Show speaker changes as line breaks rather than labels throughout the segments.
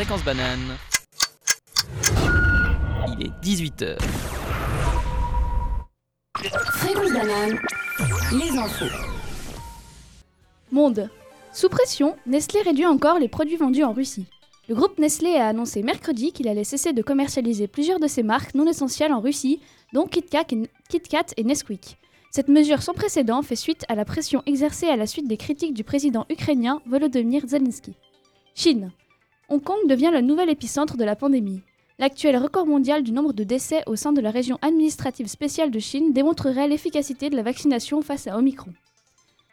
Fréquence banane. Il est 18h.
Fréquence banane, les infos.
Monde. Sous pression, Nestlé réduit encore les produits vendus en Russie. Le groupe Nestlé a annoncé mercredi qu'il allait cesser de commercialiser plusieurs de ses marques non essentielles en Russie, dont KitKat et, KitKat et Nesquik. Cette mesure sans précédent fait suite à la pression exercée à la suite des critiques du président ukrainien Volodymyr Zelensky. Chine. Hong Kong devient le nouvel épicentre de la pandémie. L'actuel record mondial du nombre de décès au sein de la région administrative spéciale de Chine démontrerait l'efficacité de la vaccination face à Omicron.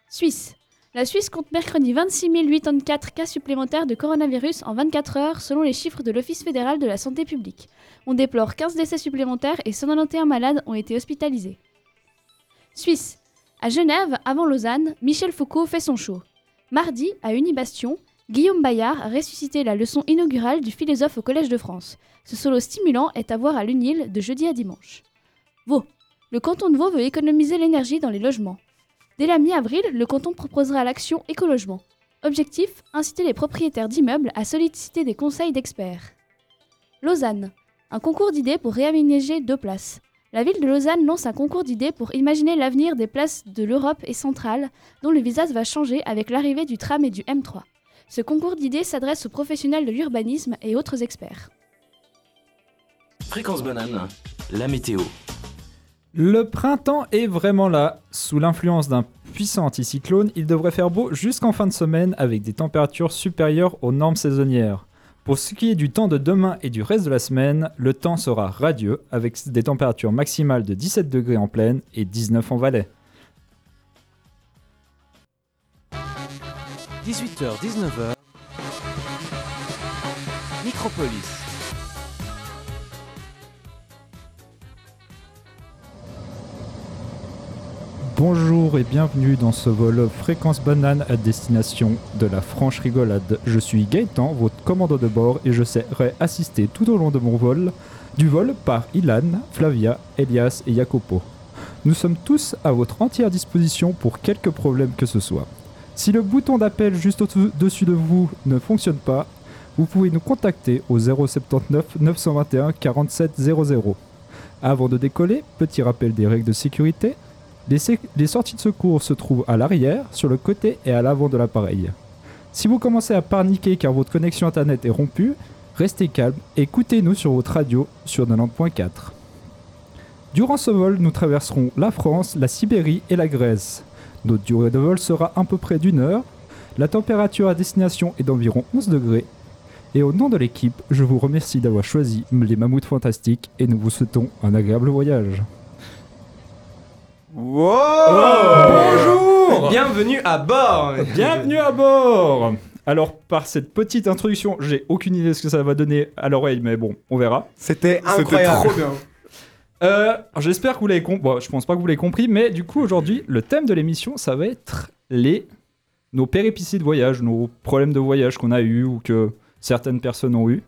Suisse. La Suisse compte mercredi 26 084 cas supplémentaires de coronavirus en 24 heures selon les chiffres de l'Office fédéral de la santé publique. On déplore 15 décès supplémentaires et 191 malades ont été hospitalisés. Suisse. À Genève, avant Lausanne, Michel Foucault fait son show. Mardi, à Unibastion, Guillaume Bayard a ressuscité la leçon inaugurale du philosophe au Collège de France. Ce solo stimulant est à voir à l'UNIL de jeudi à dimanche. Vaud. Le canton de Vaud veut économiser l'énergie dans les logements. Dès la mi-avril, le canton proposera l'action écologement. Objectif inciter les propriétaires d'immeubles à solliciter des conseils d'experts. Lausanne. Un concours d'idées pour réaménager deux places. La ville de Lausanne lance un concours d'idées pour imaginer l'avenir des places de l'Europe et centrale, dont le visage va changer avec l'arrivée du tram et du M3. Ce concours d'idées s'adresse aux professionnels de l'urbanisme et autres experts.
Fréquence banane, la météo.
Le printemps est vraiment là. Sous l'influence d'un puissant anticyclone, il devrait faire beau jusqu'en fin de semaine avec des températures supérieures aux normes saisonnières. Pour ce qui est du temps de demain et du reste de la semaine, le temps sera radieux avec des températures maximales de 17 degrés en plaine et 19 en Valais.
18h, 19h. Micropolis.
Bonjour et bienvenue dans ce vol Fréquence Banane à destination de la franche rigolade. Je suis Gaëtan, votre commandant de bord, et je serai assisté tout au long de mon vol, du vol par Ilan, Flavia, Elias et Jacopo. Nous sommes tous à votre entière disposition pour quelque problème que ce soit. Si le bouton d'appel juste au-dessus de vous ne fonctionne pas, vous pouvez nous contacter au 079 921 47 00. Avant de décoller, petit rappel des règles de sécurité. Les, sorties de secours se trouvent à l'arrière, sur le côté et à l'avant de l'appareil. Si vous commencez à paniquer car votre connexion internet est rompue, restez calme et écoutez-nous sur votre radio sur 90.4. Durant ce vol, nous traverserons la France, la Sibérie et la Grèce. Notre durée de vol sera à peu près d'une heure. La température à destination est d'environ 11 degrés. Et au nom de l'équipe, je vous remercie d'avoir choisi les mammouths fantastiques et nous vous souhaitons un agréable voyage.
Bonjour Bienvenue à bord
Bienvenue à bord Alors, par cette petite introduction, j'ai aucune idée de ce que ça va donner à l'oreille, mais bon, on verra.
C'était incroyable
trop bien.
Euh, J'espère que vous l'avez compris. Bon, je pense pas que vous l'avez compris, mais du coup, aujourd'hui, le thème de l'émission, ça va être les nos péripéties de voyage, nos problèmes de voyage qu'on a eu ou que certaines personnes ont eu.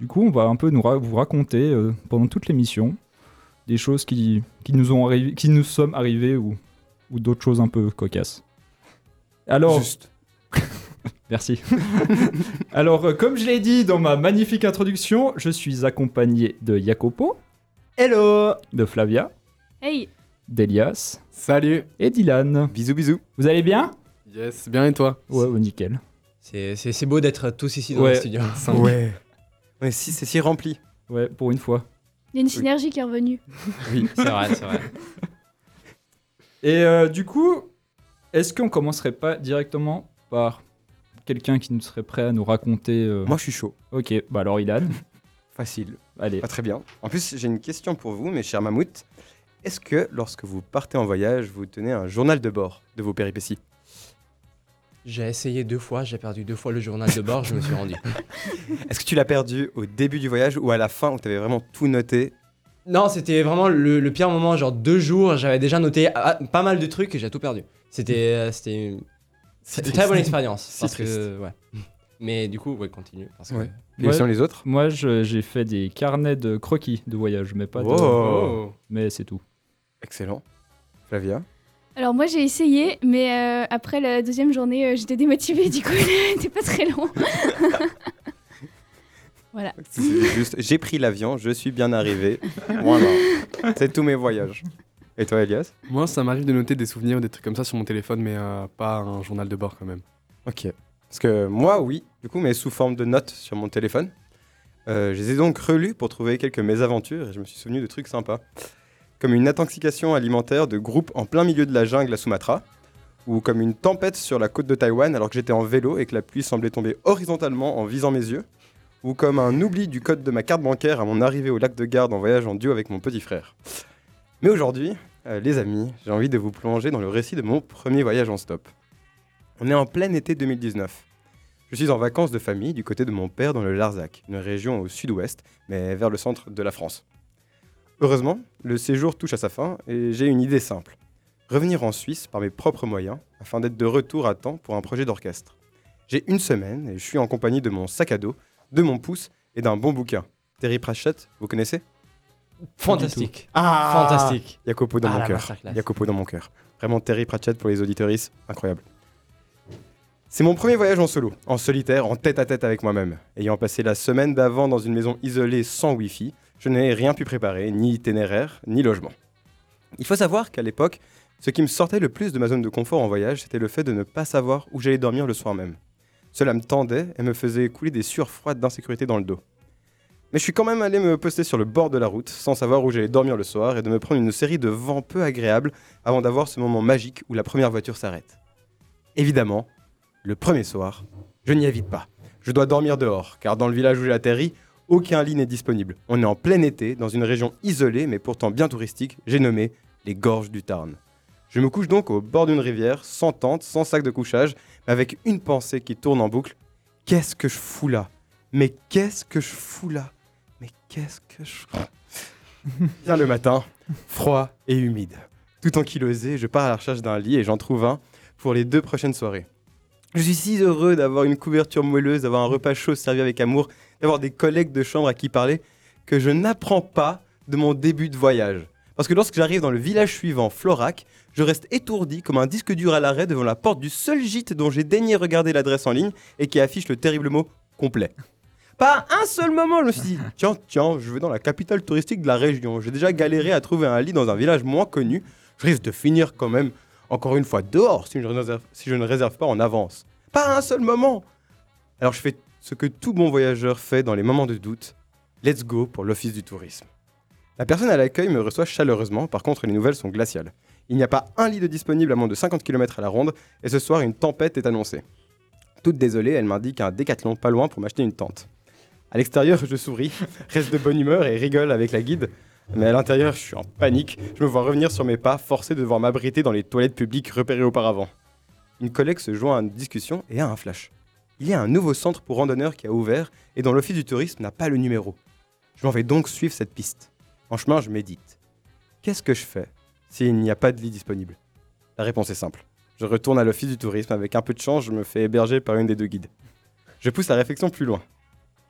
Du coup, on va un peu nous ra- vous raconter euh, pendant toute l'émission des choses qui, qui nous ont arrivé, qui nous sommes arrivées ou, ou d'autres choses un peu cocasses. Alors,
Juste.
Merci. Alors, euh, comme je l'ai dit dans ma magnifique introduction, je suis accompagné de Jacopo,
Hello
de Flavia,
Hey
d'Elias
Salut.
et Dylan.
Bisous, bisous.
Vous allez bien?
Yes, bien et toi?
Ouais, ouais, nickel.
C'est c'est- c'est beau d'être tous ici dans
Ouais.
le studio.
Ouais.
Ouais, si, c'est si rempli.
Ouais, pour une fois.
Il y a une synergie qui est revenue.
Oui, c'est vrai, c'est vrai.
Et euh, du coup, est-ce qu'on commencerait pas directement par quelqu'un qui nous serait prêt à nous raconter euh,
Moi, je suis chaud.
Ok, bah alors Ilan,
Facile.
Allez.
Pas très bien. En plus, j'ai une question pour vous, mes chers mammouths. Est-ce que lorsque vous partez en voyage, vous tenez un journal de bord de vos péripéties?
J'ai essayé deux fois, j'ai perdu deux fois le journal de bord, je me suis rendu.
Est-ce que tu l'as perdu au début du voyage ou à la fin où tu avais vraiment tout noté?
Non, c'était vraiment le, le pire moment, genre deux jours, j'avais déjà noté ah, pas mal de trucs et j'ai tout perdu. C'était euh, c'était une, très bonne expérience.
C'est
parce que,
triste.
ouais. Mais du coup, ouais, continue. Parce que...
Ouais. Sinon, les autres
Moi, je- j'ai fait des carnets de croquis de voyage, mais pas de... Mais c'est tout.
Excellent. Flavia
Alors moi j'ai essayé, mais euh, après la deuxième journée euh, j'étais démotivée, du coup il n'était pas très long. Voilà.
C'est juste, j'ai pris l'avion, je suis bien arrivé. Voilà. C'est tous mes voyages. Et toi, Elias?
Moi, ça m'arrive de noter des souvenirs, des trucs comme ça sur mon téléphone, mais euh, pas un journal de bord quand même.
Ok. Parce que moi, oui, du coup, mais sous forme de notes sur mon téléphone. Euh, je les ai donc relus pour trouver quelques mésaventures et je me suis souvenu de trucs sympas. Comme une intoxication alimentaire de groupe en plein milieu de la jungle à Sumatra, ou comme une tempête sur la côte de Taïwan alors que j'étais en vélo et que la pluie semblait tomber horizontalement en visant mes yeux, ou comme un oubli du code de ma carte bancaire à mon arrivée au lac de Garde en voyage en duo avec mon petit frère. Mais aujourd'hui, euh, les amis, j'ai envie de vous plonger dans le récit de mon premier voyage en stop. On est en plein été 2019. Je suis en vacances de famille du côté de mon père dans le Larzac, une région au sud-ouest, mais vers le centre de la France. Heureusement, le séjour touche à sa fin et j'ai une idée simple. Revenir en Suisse par mes propres moyens afin d'être de retour à temps pour un projet d'orchestre. J'ai une semaine et je suis en compagnie de mon sac à dos, de mon pouce et d'un bon bouquin. Terry Pratchett, vous connaissez?
Fantastique.
Ah
Fantastique.
Jacopo dans
Ah,
mon cœur. Jacopo dans mon cœur. Vraiment Terry Pratchett pour les auditoristes, incroyable. C'est mon premier voyage en solo, en solitaire, en tête à tête avec moi-même. Ayant passé la semaine d'avant dans une maison isolée sans Wi-Fi, je n'ai rien pu préparer, ni itinéraire, ni logement. Il faut savoir qu'à l'époque, ce qui me sortait le plus de ma zone de confort en voyage, c'était le fait de ne pas savoir où j'allais dormir le soir même. Cela me tendait et me faisait couler des sueurs froides d'insécurité dans le dos. Mais je suis quand même allé me poster sur le bord de la route, sans savoir où j'allais dormir le soir, et de me prendre une série de vents peu agréables avant d'avoir ce moment magique où la première voiture s'arrête. Évidemment, le premier soir, je n'y évite pas. Je dois dormir dehors, car dans le village où j'ai atterri, aucun lit n'est disponible. On est en plein été, dans une région isolée mais pourtant bien touristique, j'ai nommé les Gorges du Tarn. Je me couche donc au bord d'une rivière, sans tente, sans sac de couchage, avec une pensée qui tourne en boucle. Qu'est-ce que je fous là? Mais qu'est-ce que je fous là? Mais qu'est-ce que je... Bien le matin, froid et humide. Tout ankylosé, je pars à la recherche d'un lit et j'en trouve un pour les deux prochaines soirées. Je suis si heureux d'avoir une couverture moelleuse, d'avoir un repas chaud servi avec amour, d'avoir des collègues de chambre à qui parler, que je n'apprends pas de mon début de voyage. Parce que lorsque j'arrive dans le village suivant, Florac, je reste étourdi comme un disque dur à l'arrêt devant la porte du seul gîte dont j'ai daigné regarder l'adresse en ligne et qui affiche le terrible mot complet. Pas un seul moment, je me suis dit, tiens, tiens, je vais dans la capitale touristique de la région. J'ai déjà galéré à trouver un lit dans un village moins connu. Je risque de finir quand même, encore une fois, dehors si je ne réserve, pas en avance. Pas un seul moment. Alors je fais ce que tout bon voyageur fait dans les moments de doute. Let's go pour l'office du tourisme. La personne à l'accueil me reçoit chaleureusement, par contre les nouvelles sont glaciales. Il n'y a pas un lit de disponible à moins de 50 km à la ronde, et ce soir une tempête est annoncée. Toute désolée, elle m'indique un décathlon pas loin pour m'acheter une tente. À l'extérieur, je souris, reste de bonne humeur et rigole avec la guide. Mais à l'intérieur, je suis en panique. Je me vois revenir sur mes pas, forcé de devoir m'abriter dans les toilettes publiques repérées auparavant. Une collègue se joint à une discussion et a un flash. Il y a un nouveau centre pour randonneurs qui a ouvert et dont l'office du tourisme n'a pas le numéro. Je m'en vais donc suivre cette piste. En chemin, je médite. Qu'est-ce que je fais s'il n'y a pas de lit disponible? La réponse est simple. Je retourne à l'office du tourisme. Avec un peu de chance, je me fais héberger par une des deux guides. Je pousse la réflexion plus loin.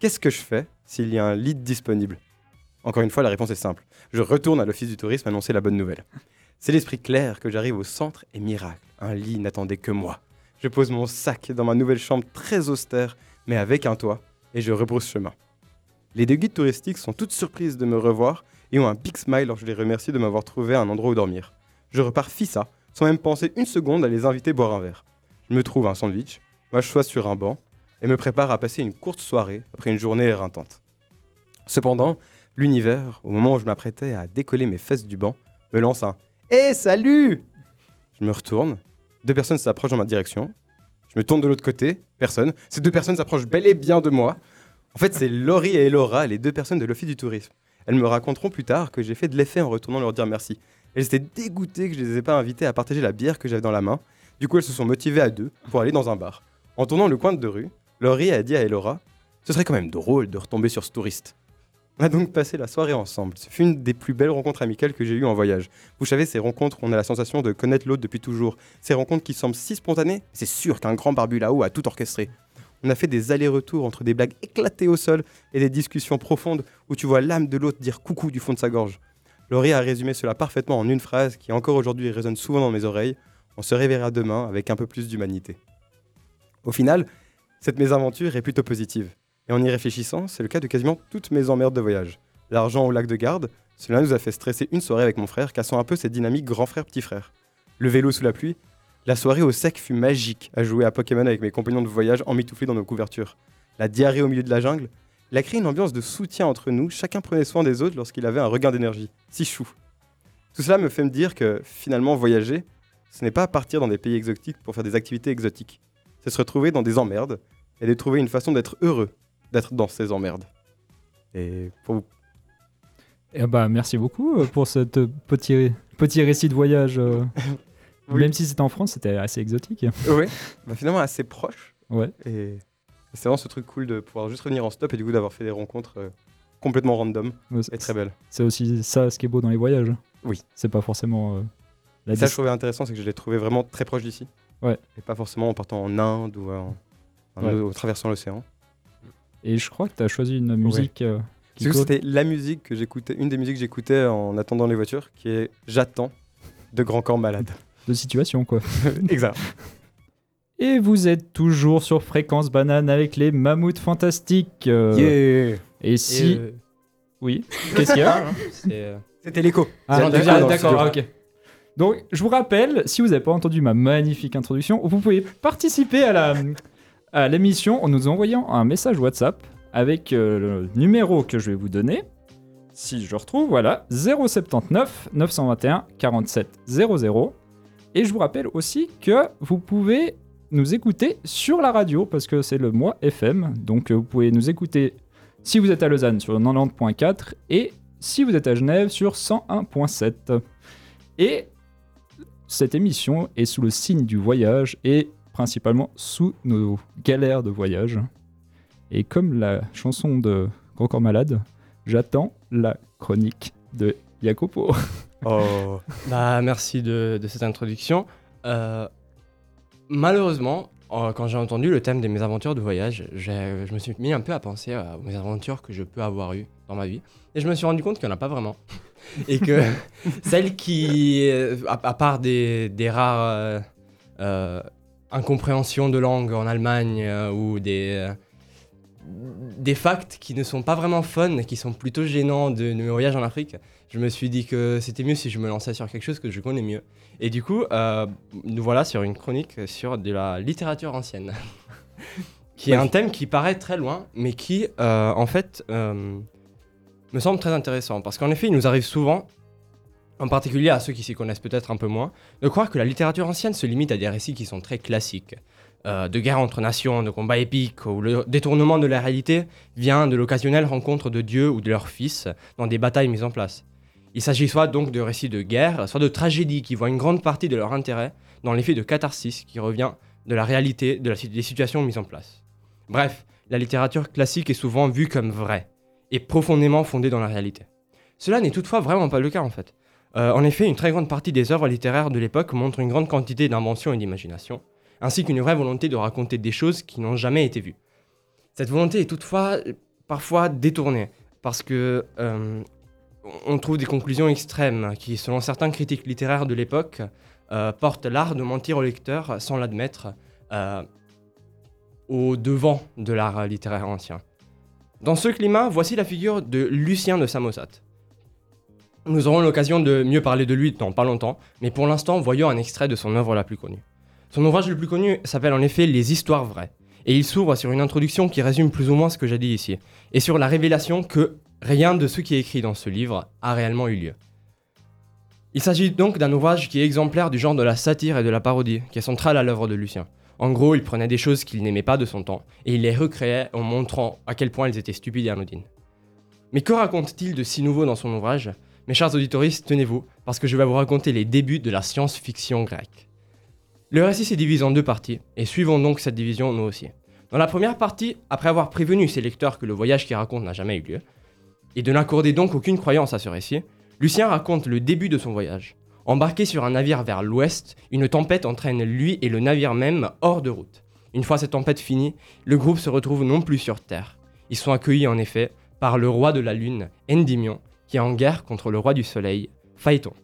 Qu'est-ce que je fais s'il y a un lit disponible? Encore une fois, la réponse est simple. Je retourne à l'office du tourisme annoncer la bonne nouvelle. C'est l'esprit clair que j'arrive au centre et miracle. Un lit n'attendait que moi. Je pose mon sac dans ma nouvelle chambre très austère, mais avec un toit, et je rebrousse chemin. Les deux guides touristiques sont toutes surprises de me revoir et ont un big smile lorsque je les remercie de m'avoir trouvé un endroit où dormir. Je repars fissa, sans même penser une seconde à les inviter boire un verre. Je me trouve un sandwich, m'assois sur un banc et me prépare à passer une courte soirée après une journée éreintante. Cependant, l'univers, au moment où je m'apprêtais à décoller mes fesses du banc, me lance un Hé, salut Je me retourne, deux personnes s'approchent dans ma direction. Je me tourne de l'autre côté, personne. Ces deux personnes s'approchent bel et bien de moi. En fait, c'est Laurie et Elora, les deux personnes de l'Office du tourisme. Elles me raconteront plus tard que j'ai fait de l'effet en retournant leur dire merci. Elles étaient dégoûtées que je les ai pas invitées à partager la bière que j'avais dans la main. Du coup, elles se sont motivées à deux pour aller dans un bar. En tournant le coin de rue, Laurie a dit à Elora Ce serait quand même drôle de retomber sur ce touriste. On a donc passé la soirée ensemble. Ce fut une des plus belles rencontres amicales que j'ai eues en voyage. Vous savez, ces rencontres on a la sensation de connaître l'autre depuis toujours. Ces rencontres qui semblent si spontanées, c'est sûr qu'un grand barbu là-haut a tout orchestré. On a fait des allers-retours entre des blagues éclatées au sol et des discussions profondes où tu vois l'âme de l'autre dire coucou du fond de sa gorge. Laurie a résumé cela parfaitement en une phrase qui encore aujourd'hui résonne souvent dans mes oreilles. On se réveillera demain avec un peu plus d'humanité. Au final, cette mésaventure est plutôt positive. Et en y réfléchissant, c'est le cas de quasiment toutes mes emmerdes de voyage. L'argent au lac de garde, cela nous a fait stresser une soirée avec mon frère, cassant un peu cette dynamique grand frère-petit frère. Le vélo sous la pluie, la soirée au sec fut magique à jouer à Pokémon avec mes compagnons de voyage emmitouflés dans nos couvertures. La diarrhée au milieu de la jungle, elle a créé une ambiance de soutien entre nous, chacun prenait soin des autres lorsqu'il avait un regain d'énergie. Si chou. Tout cela me fait me dire que finalement voyager, ce n'est pas partir dans des pays exotiques pour faire des activités exotiques. C'est se retrouver dans des emmerdes et de trouver une façon d'être heureux d'être dans ces emmerdes. Et pour vous.
Eh bah, merci beaucoup euh, pour ce petit, petit récit de voyage. euh.
Oui.
Même si c'était en France, c'était assez exotique.
Ouais, bah finalement assez proche.
Ouais.
Et c'est vraiment ce truc cool de pouvoir juste revenir en stop et du coup d'avoir fait des rencontres euh, complètement random
Ouais,
et très belles.
C'est aussi ça ce qui est beau dans les voyages.
Oui.
C'est pas forcément. euh, la
Ça, je trouvais intéressant, c'est que je l'ai trouvé vraiment très proche d'ici.
Ouais.
Et pas forcément en partant en Inde ou en, en-
Ouais.
en traversant l'océan.
Et je crois que tu as choisi une musique euh,
coup,
co-
c'était la musique que j'écoutais, une des musiques que j'écoutais en attendant les voitures, qui est J'attends de Grand Corps Malade.
de situation, quoi.
exact.
Et vous êtes toujours sur Fréquence Banane avec les mammouths fantastiques. euh,
Yeah.
Et si.
Et, euh,
Oui. Qu'est-ce qu'il y a
euh,
C'était l'écho.
Ah, d'accord, ah, ok. Donc, je vous rappelle, si vous n'avez pas entendu ma magnifique introduction, vous pouvez participer à la à l'émission en nous envoyant un message WhatsApp avec euh, le numéro que je vais vous donner. Si je retrouve, voilà, 079 921 47 00. Et je vous rappelle aussi que vous pouvez nous écouter sur la radio parce que c'est le mois FM. Donc, euh, vous pouvez nous écouter si vous êtes à Lausanne sur 90.4 et si vous êtes à Genève sur 101.7. Et cette émission est sous le signe du voyage et principalement sous nos galères de voyage. Et comme la chanson de Grand Corps Malade, j'attends la chronique de Jacopo.
Oh.
Bah, merci de, de cette introduction. Euh, malheureusement, euh, quand j'ai entendu le thème des mésaventures de voyage, je me suis mis un peu à penser aux mésaventures que je peux avoir eues dans ma vie. Et je me suis rendu compte qu'il n'y en a pas vraiment. Et que celles qui, euh, à, à part des, des rares incompréhensions de langue en Allemagne euh, ou des, euh, des facts qui ne sont pas vraiment fun, qui sont plutôt gênants de, de mes voyages en Afrique, je me suis dit que c'était mieux si je me lançais sur quelque chose que je connais mieux. Et du coup, euh, nous voilà sur une chronique sur de la littérature ancienne, qui est un thème qui paraît très loin, mais qui, euh, en fait, euh, me semble très intéressant. Parce qu'en effet, il nous arrive souvent, en particulier à ceux qui s'y connaissent peut-être un peu moins, de croire que la littérature ancienne se limite à des récits qui sont très classiques. euh, de guerres entre nations, de combats épiques, où le détournement de la réalité vient de l'occasionnelle rencontre de Dieu ou de leur fils dans des batailles mises en place. Il s'agit soit donc de récits de guerre, soit de tragédies qui voient une grande partie de leur intérêt dans l'effet de catharsis qui revient de la réalité des situations mises en place. Bref, la littérature classique est souvent vue comme vraie et profondément fondée dans la réalité. Cela n'est toutefois vraiment pas le cas en fait. Euh, en effet, une très grande partie des œuvres littéraires de l'époque montrent une grande quantité d'invention et d'imagination, ainsi qu'une vraie volonté de raconter des choses qui n'ont jamais été vues. Cette volonté est toutefois parfois détournée, parce que euh, on trouve des conclusions extrêmes qui, selon certains critiques littéraires de l'époque, euh, portent l'art de mentir au lecteur sans l'admettre au devant de l'art littéraire ancien. Dans ce climat, voici la figure de Lucien de Samosate. Nous aurons l'occasion de mieux parler de lui dans pas longtemps, mais pour l'instant, voyons un extrait de son œuvre la plus connue. Son ouvrage le plus connu s'appelle en effet Les Histoires vraies, et il s'ouvre sur une introduction qui résume plus ou moins ce que j'ai dit ici, et sur la révélation que rien de ce qui est écrit dans ce livre a réellement eu lieu. Il s'agit donc d'un ouvrage qui est exemplaire du genre de la satire et de la parodie, qui est central à l'œuvre de Lucien. En gros, il prenait des choses qu'il n'aimait pas de son temps, et il les recréait en montrant à quel point elles étaient stupides et anodines. Mais que raconte-t-il de si nouveau dans son ouvrage? Mes chers auditoristes, tenez-vous, parce que je vais vous raconter les débuts de la science-fiction grecque. Le récit s'est divisé en deux parties, et suivons donc cette division nous aussi. Dans la première partie, après avoir prévenu ses lecteurs que le voyage qu'il raconte n'a jamais eu lieu, et de n'accorder donc aucune croyance à ce récit, Lucien raconte le début de son voyage. Embarqué sur un navire vers l'ouest, une tempête entraîne lui et le navire même hors de route. Une fois cette tempête finie, le groupe se retrouve non plus sur Terre. Ils sont accueillis en effet par le roi de la Lune, Endymion, qui est en guerre contre le roi du Soleil, Phaéton.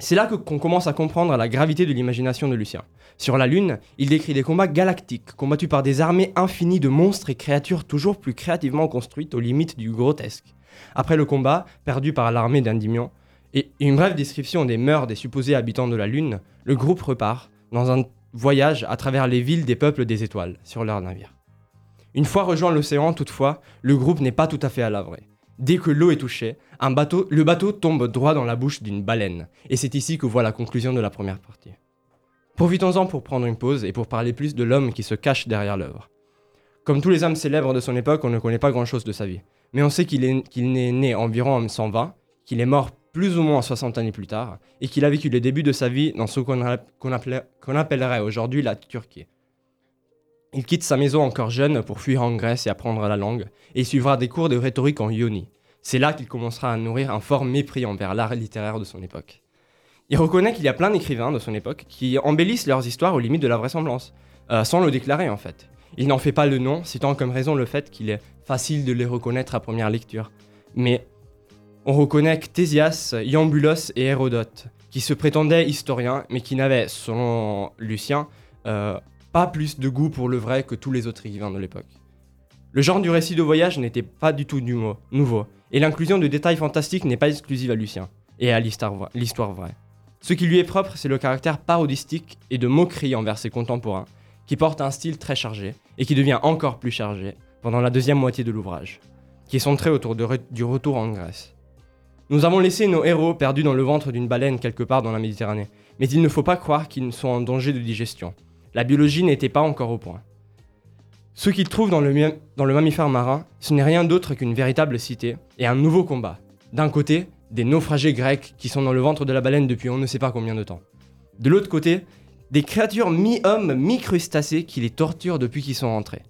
C'est là qu'on commence à comprendre la gravité de l'imagination de Lucien. Sur la Lune, il décrit des combats galactiques, combattus par des armées infinies de monstres et créatures toujours plus créativement construites aux limites du grotesque. Après le combat, perdu par l'armée d'Endymion, et une brève description des mœurs des supposés habitants de la Lune, le groupe repart dans un voyage à travers les villes des peuples des étoiles, sur leur navire. Une fois rejoint l'océan, toutefois, le groupe n'est pas tout à fait à l'avre. Dès que l'eau est touchée, le bateau tombe droit dans la bouche d'une baleine. Et c'est ici que voit la conclusion de la première partie. Profitons-en pour prendre une pause et pour parler plus de l'homme qui se cache derrière l'œuvre. Comme tous les hommes célèbres de son époque, on ne connaît pas grand-chose de sa vie. Mais on sait qu'il est, né environ en 120, qu'il est mort plus ou moins 60 années plus tard, et qu'il a vécu le début de sa vie dans ce qu'on appellerait aujourd'hui la Turquie. Il quitte sa maison encore jeune pour fuir en Grèce et apprendre la langue, et il suivra des cours de rhétorique en Ionie. C'est là qu'il commencera à nourrir un fort mépris envers l'art littéraire de son époque. Il reconnaît qu'il y a plein d'écrivains de son époque qui embellissent leurs histoires aux limites de la vraisemblance, euh, sans le déclarer en fait. Il n'en fait pas le nom, citant comme raison le fait qu'il est facile de les reconnaître à première lecture. Mais on reconnaît Ctésias, Iambulos et Hérodote, qui se prétendaient historiens, mais qui n'avaient, selon Lucien, euh, pas plus de goût pour le vrai que tous les autres écrivains de l'époque. Le genre du récit de voyage n'était pas du tout nouveau, et l'inclusion de détails fantastiques n'est pas exclusive à Lucien, et à l'histoire vra- l'histoire vraie. Ce qui lui est propre, c'est le caractère parodistique et de moquerie envers ses contemporains, qui porte un style très chargé, et qui devient encore plus chargé pendant la deuxième moitié de l'ouvrage, qui est centré autour du retour en Grèce. Nous avons laissé nos héros perdus dans le ventre d'une baleine quelque part dans la Méditerranée, mais il ne faut pas croire qu'ils sont en danger de digestion. La biologie n'était pas encore au point. Ce qu'ils trouvent dans le, mammifère marin, ce n'est rien d'autre qu'une véritable cité et un nouveau combat. D'un côté, des naufragés grecs qui sont dans le ventre de la baleine depuis on ne sait pas combien de temps. De l'autre côté, des créatures mi-hommes, mi-crustacés qui les torturent depuis qu'ils sont rentrés.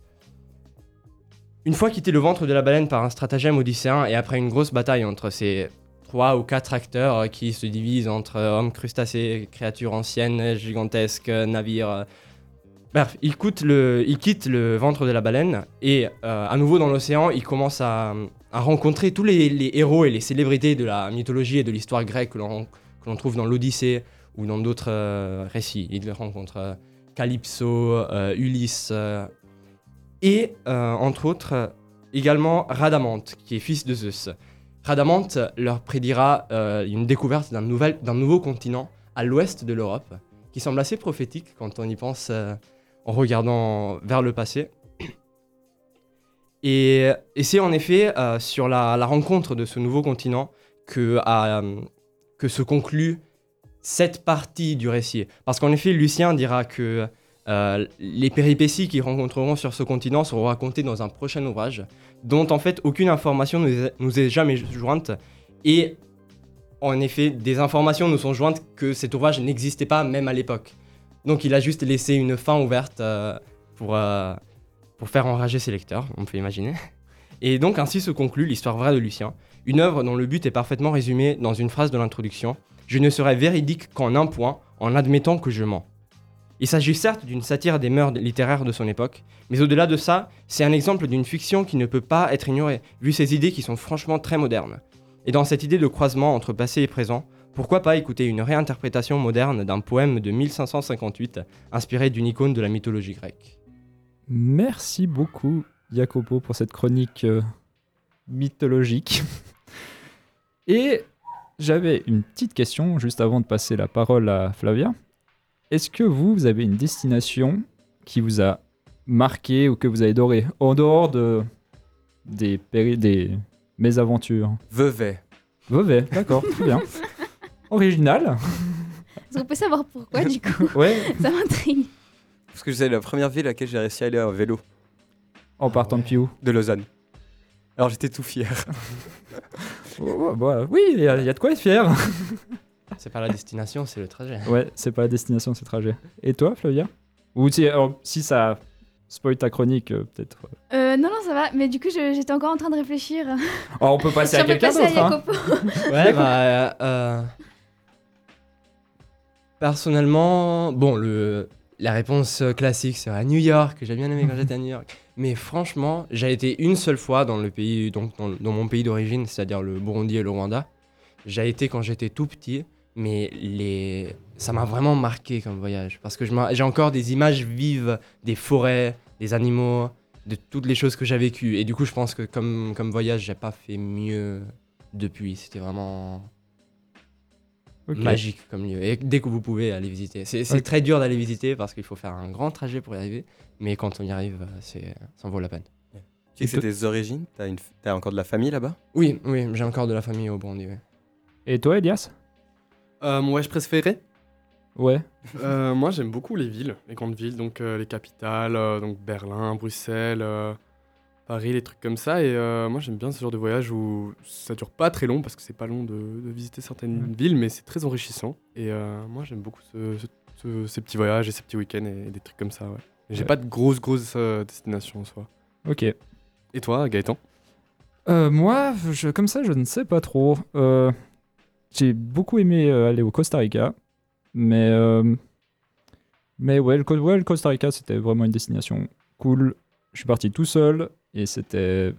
Une fois quitté le ventre de la baleine par un stratagème odysséen et après une grosse bataille entre ces trois ou quatre acteurs qui se divisent entre hommes crustacés, créatures anciennes, gigantesques, navires. Bref, il, coûte le, quitte le ventre de la baleine et euh, à nouveau dans l'océan, il commence à, rencontrer tous les, héros et les célébrités de la mythologie et de l'histoire grecque que l'on trouve dans l'Odyssée ou dans d'autres euh, récits. Il rencontre euh, Calypso, Ulysse et entre autres également Radamante qui est fils de Zeus. Radamante leur prédira une découverte d'un nouveau continent à l'ouest de l'Europe qui semble assez prophétique quand on y pense en regardant vers le passé. Et, c'est en effet euh, sur la, rencontre de ce nouveau continent euh, que se conclut cette partie du récit. Parce qu'en effet, Lucien dira que euh, les péripéties qu'ils rencontreront sur ce continent seront racontées dans un prochain ouvrage, dont en fait aucune information nous est jamais jointe. Et en effet, des informations nous sont jointes que cet ouvrage n'existait pas même à l'époque. Donc il a juste laissé une fin ouverte euh, pour, euh, pour faire enrager ses lecteurs, on peut imaginer. Et donc ainsi se conclut l'histoire vraie de Lucien, une œuvre dont le but est parfaitement résumé dans une phrase de l'introduction. Je ne serai véridique qu'en un point, en admettant que je mens. Il s'agit certes d'une satire des mœurs littéraires de son époque, mais au-delà de ça, c'est un exemple d'une fiction qui ne peut pas être ignorée, vu ses idées qui sont franchement très modernes. Et dans cette idée de croisement entre passé et présent, pourquoi pas écouter une réinterprétation moderne d'un poème de 1558 inspiré d'une icône de la mythologie grecque
Merci beaucoup, Jacopo, pour cette chronique euh, mythologique. Et j'avais une petite question juste avant de passer la parole à Flavia. Est-ce que vous, vous avez une destination qui vous a marqué ou que vous avez doré en dehors de des, péri- des mésaventures?
Vevey.
Vevey, d'accord, très bien. Original.
Est-ce qu'on peut savoir pourquoi du coup
Ouais,
Ça m'intrigue.
Parce que c'est la première ville à laquelle j'ai réussi à aller en vélo,
en partant de Piou.
de Lausanne. Alors j'étais tout fier.
Oh, ouais, bah, oui, il y, a il y a de quoi être fier.
C'est pas la destination, c'est le trajet.
Ouais, c'est pas la destination, c'est trajet. Et toi, Flavia? Ou si, alors, si ça spoil ta chronique, euh, peut-être.
Euh, non, non, ça va. Mais du coup, je- j'étais encore en train de réfléchir.
Oh, on peut passer
Si
à
on peut
quelqu'un
passer à
d'autre. hein.
Jacopo.
Ouais, bah. euh, personnellement, bon, le, la réponse classique serait New York, j'ai bien aimé quand j'étais à New York. Mais franchement, j'ai été une seule fois dans le pays, donc dans, dans mon pays d'origine, c'est-à-dire le Burundi et le Rwanda. J'ai été quand j'étais tout petit. mais les... ça m'a vraiment marqué comme voyage. Parce que j'ai encore des images vives des forêts, des animaux, de toutes les choses que j'ai vécues. Et du coup, je pense que comme, comme voyage, j'ai pas fait mieux depuis. C'était vraiment Magique comme lieu. Et dès que vous pouvez aller visiter. C'est très dur d'aller visiter parce qu'il faut faire un grand trajet pour y arriver. Mais quand on y arrive, euh, c'est- ça en vaut la peine.
Tu sais que c'est tes origines? T'as une... encore de la famille là-bas?
Oui, oui, j'ai encore de la famille au Burundi.
Et toi, Elias?
Euh, mon voyage préféré
Ouais.
Euh, Moi, j'aime beaucoup les villes, les grandes villes, donc euh, les capitales, euh, donc Berlin, Bruxelles, euh, Paris, les trucs comme ça. Et euh, moi, j'aime bien ce genre de voyage où ça dure pas très long parce que c'est pas long de, de visiter certaines villes, mais c'est très enrichissant. Et euh, moi, j'aime beaucoup ce- ce- ce- ces petits voyages et ces petits week-ends et, des trucs comme ça. Ouais. J'ai
Ouais.
pas de grosses, grosses euh, destinations en soi.
Ok.
Et toi, Gaëtan?
Euh, moi, je, comme ça, je ne sais pas trop. Euh, j'ai beaucoup aimé euh, aller au Costa Rica, mais euh, mais ouais, le, Co- ouais, le Costa Rica, c'était vraiment une destination cool. Je suis parti tout seul et c'était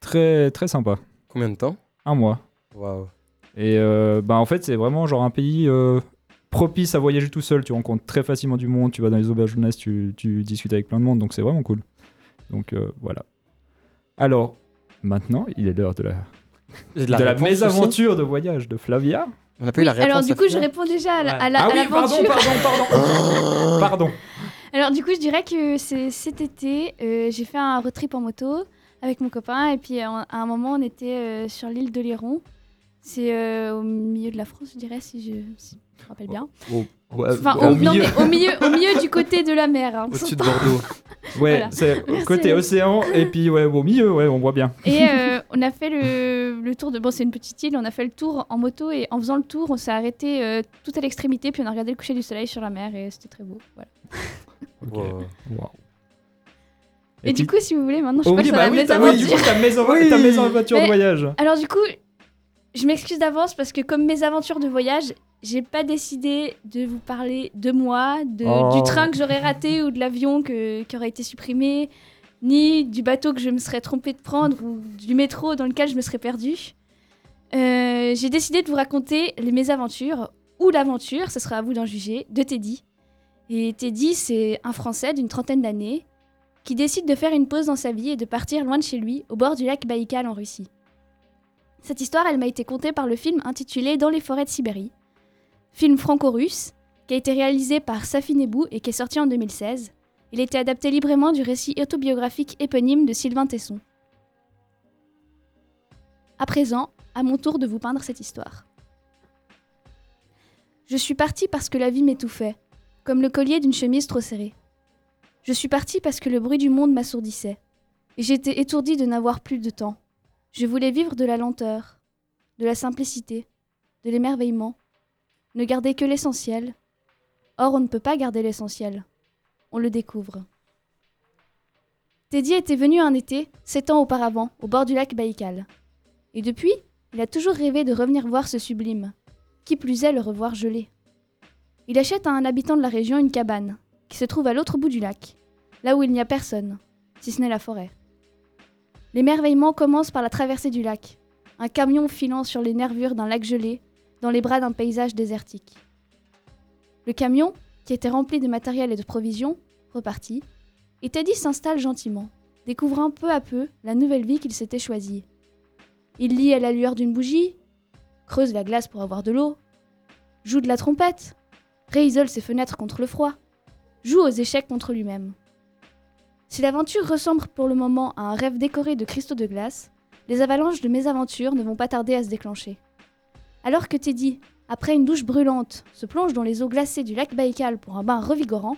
très très sympa.
Combien de temps
Un mois.
Waouh.
Et euh, bah en fait, c'est vraiment genre un pays euh, propice à voyager tout seul. Tu rencontres très facilement du monde. Tu vas dans les auberges jeunesse, tu, tu discutes avec plein de monde, donc c'est vraiment cool. Donc euh, voilà. Alors maintenant, il est l'heure de la de la,
réponse aussi
mésaventure de voyage de Flavia.
On n'a pas eu la réponse.
Alors du coup, je réponds déjà à la- à la-
ah
à
oui, pardon,
l'aventure.
pardon, pardon. pardon.
Alors du coup, je dirais que cet été, euh, j'ai fait un road trip en moto avec mon copain et puis euh, à un moment, on était euh, sur l'île de Léron. C'est euh, au milieu de la France, je dirais, si je, si je me rappelle bien. Enfin,
au
au, non,
milieu.
mais au milieu, au milieu du côté de la mer. hein.
Au-dessus de Bordeaux.
Ouais,
Voilà.
c'est côté océan et puis ouais, au milieu, ouais, on voit bien.
Et euh, on a fait le, le tour de. Bon, c'est une petite île, on a fait le tour en moto et en faisant le tour, on s'est arrêté euh, tout à l'extrémité, puis on a regardé le coucher du soleil sur la mer et c'était très beau. Voilà.
Wow.
Wow.
Et, du coup, si vous voulez, maintenant je
Oh
passe
oui,
à
bah
la
oui, oui, du coup, ta de voyage.
Alors du coup, je m'excuse d'avance parce que comme mes aventures de voyage, j'ai pas décidé de vous parler de moi, de,
Oh.
du train que j'aurais raté ou de l'avion que- qui aurait été supprimé, ni du bateau que je me serais trompé de prendre ou du métro dans lequel je me serais perdue. Euh, j'ai décidé de vous raconter les mésaventures ou l'aventure, ce sera à vous d'en juger, de Teddy. Et Teddy, c'est un Français d'une trentaine d'années qui décide de faire une pause dans sa vie et de partir loin de chez lui, au bord du lac Baïkal en Russie. Cette histoire, elle m'a été contée par le film intitulé Dans les forêts de Sibérie, film franco-russe qui a été réalisé par Safi Nebou et qui est sorti en 2016. Il a été adapté librement du récit autobiographique éponyme de Sylvain Tesson. À présent, à mon tour de vous peindre cette histoire. Je suis partie parce que la vie m'étouffait, comme le collier d'une chemise trop serrée. Je suis partie parce que le bruit du monde m'assourdissait, et j'étais étourdie de n'avoir plus de temps. Je voulais vivre de la lenteur, de la simplicité, de l'émerveillement, ne garder que l'essentiel. Or, on ne peut pas garder l'essentiel. On le découvre. Teddy était venu un été, sept ans auparavant, au bord du lac Baïkal. Et depuis, il a toujours rêvé de revenir voir ce sublime. Qui plus est, le revoir gelé. Il achète à un habitant de la région une cabane, qui se trouve à l'autre bout du lac, là où il n'y a personne, si ce n'est la forêt. L'émerveillement commence par la traversée du lac, un camion filant sur les nervures d'un lac gelé, dans les bras d'un paysage désertique. Le camion, qui était rempli de matériel et de provisions, repartit, et Teddy s'installe gentiment, découvrant peu à peu la nouvelle vie qu'il s'était choisie. Il lit à la lueur d'une bougie, creuse la glace pour avoir de l'eau, joue de la trompette, réisole ses fenêtres contre le froid, joue aux échecs contre lui-même. Si l'aventure ressemble pour le moment à un rêve décoré de cristaux de glace, les avalanches de mésaventures ne vont pas tarder à se déclencher. Alors que Teddy, après une douche brûlante, se plonge dans les eaux glacées du lac Baïkal pour un bain revigorant,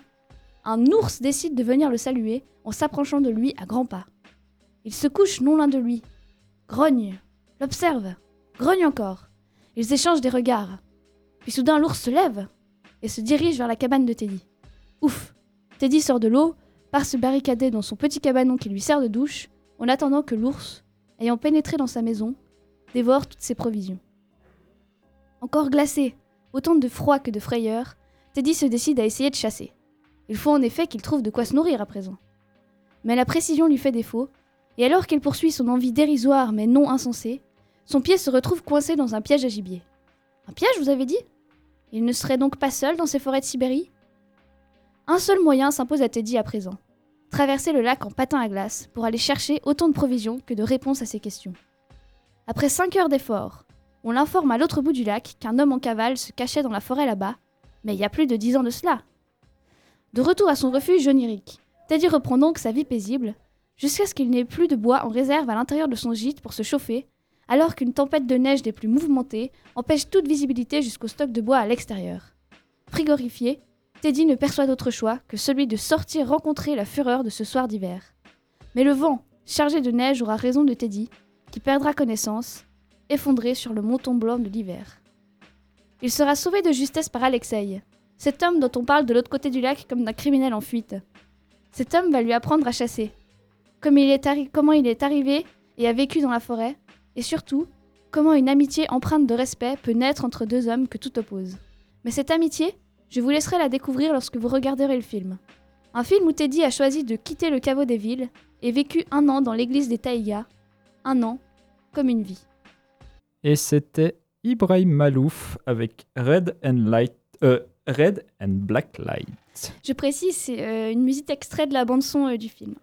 un ours décide de venir le saluer en s'approchant de lui à grands pas. Il se couche non loin de lui, grogne, l'observe, grogne encore. Ils échangent des regards. Puis soudain l'ours se lève et se dirige vers la cabane de Teddy. Ouf Teddy sort de l'eau, part se barricader dans son petit cabanon qui lui sert de douche, en attendant que l'ours, ayant pénétré dans sa maison, dévore toutes ses provisions. Encore glacé, autant de froid que de frayeur, Teddy se décide à essayer de chasser. Il faut en effet qu'il trouve de quoi se nourrir à présent. Mais la précision lui fait défaut, et alors qu'il poursuit son envie dérisoire mais non insensée, son pied se retrouve coincé dans un piège à gibier. Un piège, vous avez dit? Il ne serait donc pas seul dans ces forêts de Sibérie? Un seul moyen s'impose à Teddy à présent. Traverser le lac en patin à glace pour aller chercher autant de provisions que de réponses à ses questions. Après 5 heures d'efforts, on l'informe à l'autre bout du lac qu'un homme en cavale se cachait dans la forêt là-bas, mais il y a plus de 10 ans de cela. De retour à son refuge onirique, Teddy reprend donc sa vie paisible, jusqu'à ce qu'il n'ait plus de bois en réserve à l'intérieur de son gîte pour se chauffer, alors qu'une tempête de neige des plus mouvementées empêche toute visibilité jusqu'au stock de bois à l'extérieur. Frigorifié, Teddy ne perçoit d'autre choix que celui de sortir rencontrer la fureur de ce soir d'hiver. Mais le vent, chargé de neige, aura raison de Teddy, qui perdra connaissance, effondré sur le monton blanc de l'hiver. Il sera sauvé de justesse par Alexei, cet homme dont on parle de l'autre côté du lac comme d'un criminel en fuite. Cet homme va lui apprendre à chasser, comment il est arrivé et a vécu dans la forêt, et surtout, comment une amitié empreinte de respect peut naître entre deux hommes que tout oppose. Mais cette amitié, je vous laisserai la découvrir lorsque vous regarderez le film. Un film où Teddy a choisi de quitter le caveau des villes et vécu un an dans l'église des Taïgas. Un an, comme une vie.
Et c'était Ibrahim Malouf avec Red and Light, euh, Red and Black Light.
Je précise, c'est euh, une musique extrait de la bande-son euh, du film.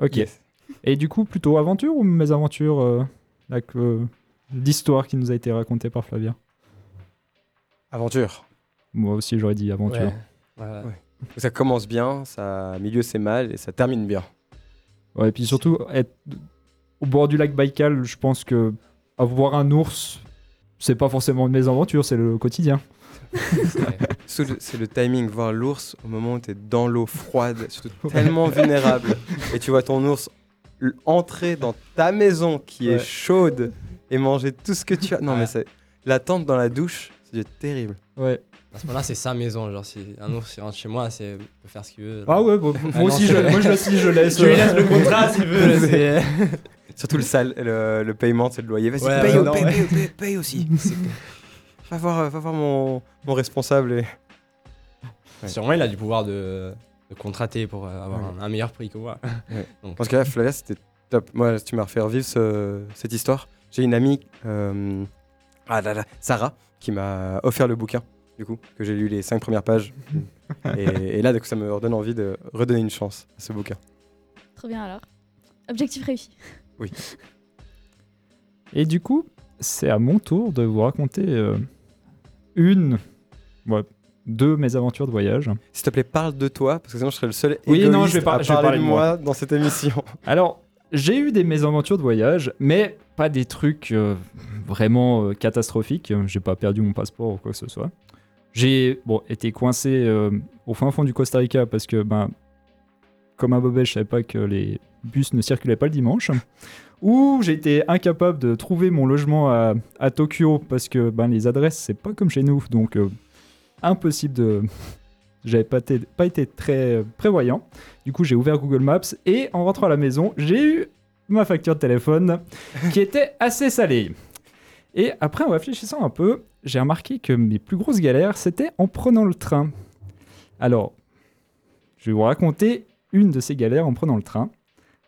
Ok.
Yes.
Et du coup, plutôt aventure ou mésaventure euh, d'histoire qui nous a été racontée par Flavien
Aventure.
Moi aussi, j'aurais dit aventure.
Ouais. Voilà.
Ouais. Ça commence bien, ça milieu c'est mal et ça termine bien.
Ouais, et puis surtout, être au bord du lac Baïkal, je pense que avoir un ours, c'est pas forcément une mésaventure, c'est le quotidien.
C'est-
le- timing, voir l'ours au moment où tu es dans l'eau froide, surtout tellement vulnérable, et tu vois ton ours entrer dans ta maison qui est chaude et manger tout ce que tu as. Non,
Ouais.
mais c'est l'attente dans la douche, c'est terrible.
Ouais.
À ce moment-là, c'est sa maison. Genre, si un ours il rentre chez moi, c'est il peut faire ce qu'il veut.
Ah ouais, bon, moi
non,
aussi, je, moi je laisse, je laisse.
Tu lui
euh,
laisses le contrat s'il veut.
Surtout le, sale, le, le paiement, c'est le loyer. Vas-y,
Ouais,
paye,
non,
paye,
ouais.
paye, paye, paye aussi. va voir, va voir mon, mon responsable. Et... Ouais.
Sûrement, il a du pouvoir de, de contrater pour euh, avoir un, un meilleur prix que moi.
Ouais.
Donc,
Parce que là, Flavia, c'était top. Moi, tu m'as refait revivre ce- cette histoire. J'ai une amie, euh, ah là là, Sarah, qui m'a offert le bouquin, du coup, que j'ai lu les cinq premières pages. et, et là, du coup, ça me redonne envie de redonner une chance à ce bouquin.
Trop bien alors. Objectif réussi.
Et du coup, c'est à mon tour de vous raconter euh, une, ouais, deux mésaventures de voyage.
S'il te plaît, parle de toi, parce que sinon, je serais le seul
Oui, non, je vais par-
à
je vais
parler
parler
de
de
moi dans cette émission.
Alors, j'ai eu des mésaventures de voyage, mais pas des trucs euh, vraiment euh, catastrophiques. J'ai pas perdu mon passeport ou quoi que ce soit. J'ai bon, été coincé euh, au fin fond du Costa Rica parce que, ben, comme un bobet, je savais pas que les bus ne circulaient pas le dimanche. Ou j'ai été incapable de trouver mon logement à, à Tokyo parce que ben, les adresses, c'est pas comme chez nous. Donc, euh, impossible de. J'avais pas, été- pas été très prévoyant. Du coup, j'ai ouvert Google Maps et en rentrant à la maison, j'ai eu ma facture de téléphone qui était assez salée. Et après, en réfléchissant un peu, j'ai remarqué que mes plus grosses galères, c'était en prenant le train. Alors, je vais vous raconter une de ces galères en prenant le train.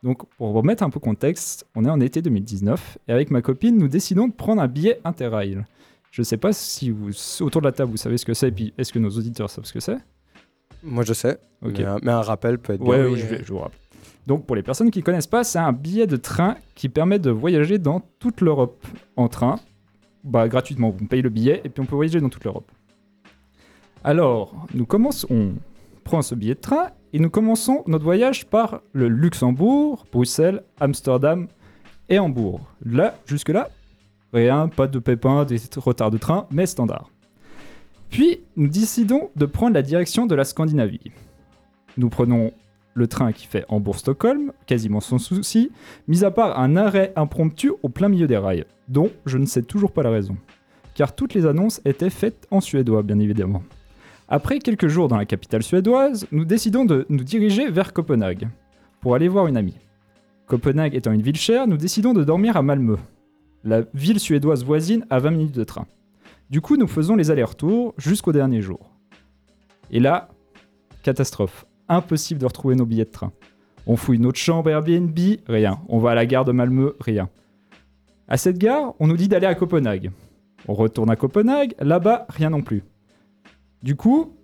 Donc, pour remettre un peu contexte, on est en été 2019 et avec ma copine, nous décidons de prendre un billet Interrail. Je ne sais pas si vous, autour de la table, vous savez ce que c'est, et puis est-ce que nos auditeurs savent ce que c'est?
Moi, je sais, mais, un, mais un rappel peut être
Ouais,
bien.
oui, je, vais- je vous rappelle. Donc, pour les personnes qui ne connaissent pas, c'est un billet de train qui permet de voyager dans toute l'Europe en train. Bah, gratuitement, on paye le billet et puis on peut voyager dans toute l'Europe. Alors, nous commençons, on prend ce billet de train et nous commençons notre voyage par le Luxembourg, Bruxelles, Amsterdam et Hambourg. Là, jusque-là, rien, pas de pépins, des retards de train, mais standard. Puis, nous décidons de prendre la direction de la Scandinavie. Nous prenons le train qui fait Hambourg-Stockholm, quasiment sans souci, mis à part un arrêt impromptu au plein milieu des rails, dont je ne sais toujours pas la raison. Car toutes les annonces étaient faites en suédois, bien évidemment. Après quelques jours dans la capitale suédoise, nous décidons de nous diriger vers Copenhague, pour aller voir une amie. Copenhague étant une ville chère, nous décidons de dormir à Malmö, la ville suédoise voisine à 20 minutes de train. Du coup, nous faisons les allers-retours jusqu'au dernier jour. Et là, catastrophe. Impossible de retrouver nos billets de train. On fouille notre chambre Airbnb, rien. On va à la gare de Malmö, rien. À cette gare, on nous dit d'aller à Copenhague. On retourne à Copenhague, là-bas, rien non plus. Du coup,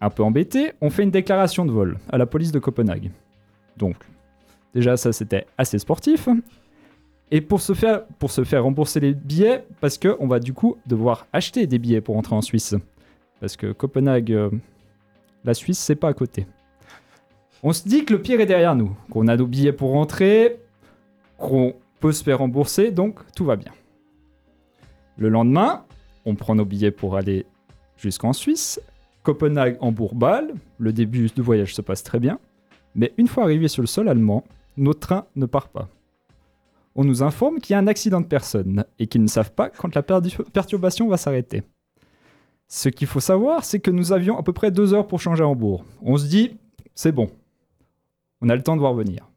un peu embêté, on fait une déclaration de vol à la police de Copenhague. Donc, déjà, ça c'était assez sportif. Et pour se faire, pour se faire rembourser les billets, parce qu'on va du coup devoir acheter des billets pour entrer en Suisse. Parce que Copenhague, euh, la Suisse, c'est pas à côté. On se dit que le pire est derrière nous, qu'on a nos billets pour rentrer, qu'on peut se faire rembourser, donc tout va bien. Le lendemain, on prend nos billets pour aller jusqu'en Suisse. Copenhague, Hambourg, Bâle. Le début du voyage se passe très bien. Mais une fois arrivé sur le sol allemand, notre train ne part pas. On nous informe qu'il y a un accident de personne et qu'ils ne savent pas quand la perturbation va s'arrêter. Ce qu'il faut savoir, c'est que nous avions à peu près deux heures pour changer à Hambourg. On se dit, c'est bon. On a le temps de voir venir.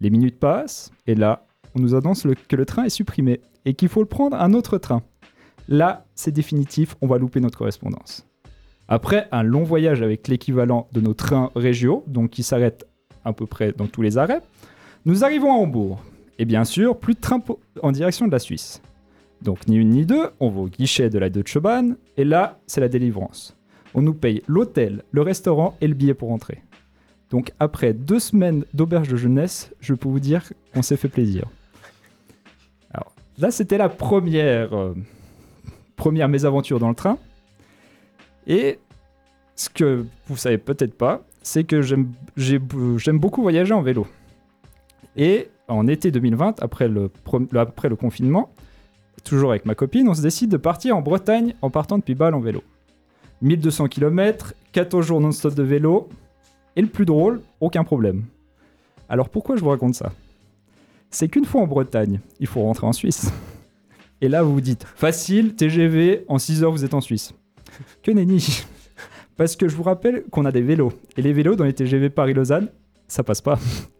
Les minutes passent et là, on nous annonce que le train est supprimé et qu'il faut le prendre un autre train. Là, c'est définitif, on va louper notre correspondance. Après un long voyage avec l'équivalent de nos trains régiaux, donc qui s'arrêtent à peu près dans tous les arrêts, nous arrivons à Hambourg. Et bien sûr, plus de train en direction de la Suisse. Donc ni une ni deux, on va au guichet de la Deutsche Bahn, et là, c'est la délivrance. On nous paye l'hôtel, le restaurant et le billet pour entrer. Donc après deux semaines d'auberge de jeunesse, je peux vous dire qu'on s'est fait plaisir. Alors là, c'était la première, euh, première mésaventure dans le train. Et ce que vous savez peut-être pas, c'est que j'aime j'ai- j'aime beaucoup voyager en vélo. Et en été 2020, après le, confinement, toujours avec ma copine, on se décide de partir en Bretagne en partant depuis Bâle en vélo. 1200 km, 14 jours non-stop de vélo, et le plus drôle, aucun problème. Alors pourquoi je vous raconte ça? C'est qu'une fois en Bretagne, il faut rentrer en Suisse. Et là, vous vous dites, facile, TGV, en 6 heures, vous êtes en Suisse. Que nenni Parce que je vous rappelle qu'on a des vélos. Et les vélos dans les TGV Paris-Lausanne, ça passe pas.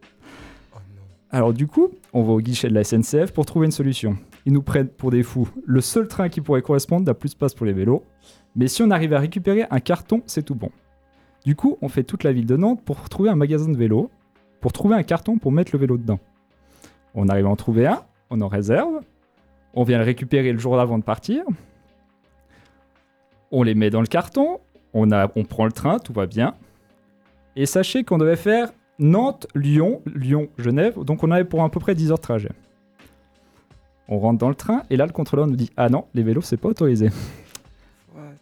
Alors du coup, on va au guichet de la SNCF pour trouver une solution. Ils nous prennent pour des fous. Le seul train qui pourrait correspondre n'a plus de place pour les vélos. Mais si on arrive à récupérer un carton, c'est tout bon. Du coup, on fait toute la ville de Nantes pour trouver un magasin de vélo, pour trouver un carton pour mettre le vélo dedans. On arrive à en trouver un, on en réserve, on vient le récupérer le jour avant de partir, on les met dans le carton, on, on prend le train, tout va bien. Et sachez qu'on devait faire Nantes, Lyon, Lyon, Genève, donc on avait pour à peu près 10 heures de trajet. On rentre dans le train et là le contrôleur nous dit Ah non, les vélos c'est pas autorisé.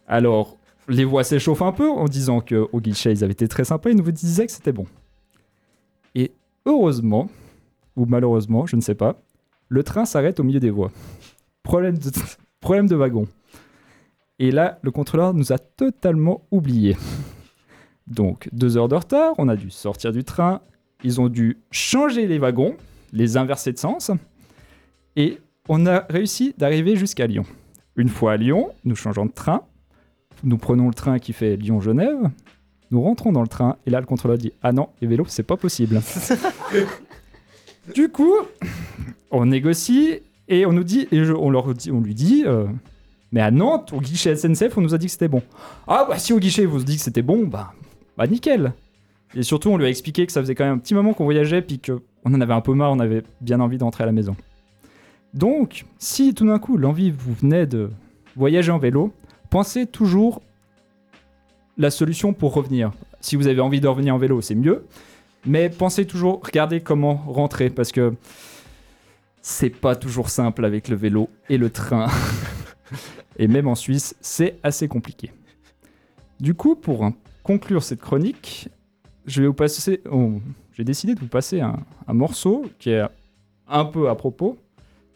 Alors les voix s'échauffent un peu en disant qu'au guichet ils avaient été très sympas, ils nous disaient que c'était bon. Et heureusement, ou malheureusement, je ne sais pas, le train s'arrête au milieu des voies. Problème de, problème de wagon. Et là, le contrôleur nous a totalement oubliés. Donc, deux heures de retard, on a dû sortir du train, ils ont dû changer les wagons, les inverser de sens, et on a réussi d'arriver jusqu'à Lyon. Une fois à Lyon, nous changeons de train, nous prenons le train qui fait Lyon-Genève, nous rentrons dans le train, et là, le contrôleur dit Ah non, les vélos, c'est pas possible. du coup, on négocie, et on nous dit, et je- on, leur dit, on lui dit euh, Mais à Nantes, au guichet SNCF, on nous a dit que c'était bon. Ah bah si au guichet, vous se dit que c'était bon, bah, bah nickel. Et surtout, on lui a expliqué que ça faisait quand même un petit moment qu'on voyageait, puis qu'on en avait un peu marre, on avait bien envie d'entrer à la maison. Donc, si tout d'un coup l'envie vous venait de voyager en vélo, pensez toujours la solution pour revenir. Si vous avez envie de revenir en vélo, c'est mieux. Mais pensez toujours, regardez comment rentrer, parce que c'est pas toujours simple avec le vélo et le train. et même en Suisse, c'est assez compliqué. Du coup, pour hein, conclure cette chronique, je vais vous passer. oh, J'ai décidé de vous passer un, un morceau qui est un peu à propos.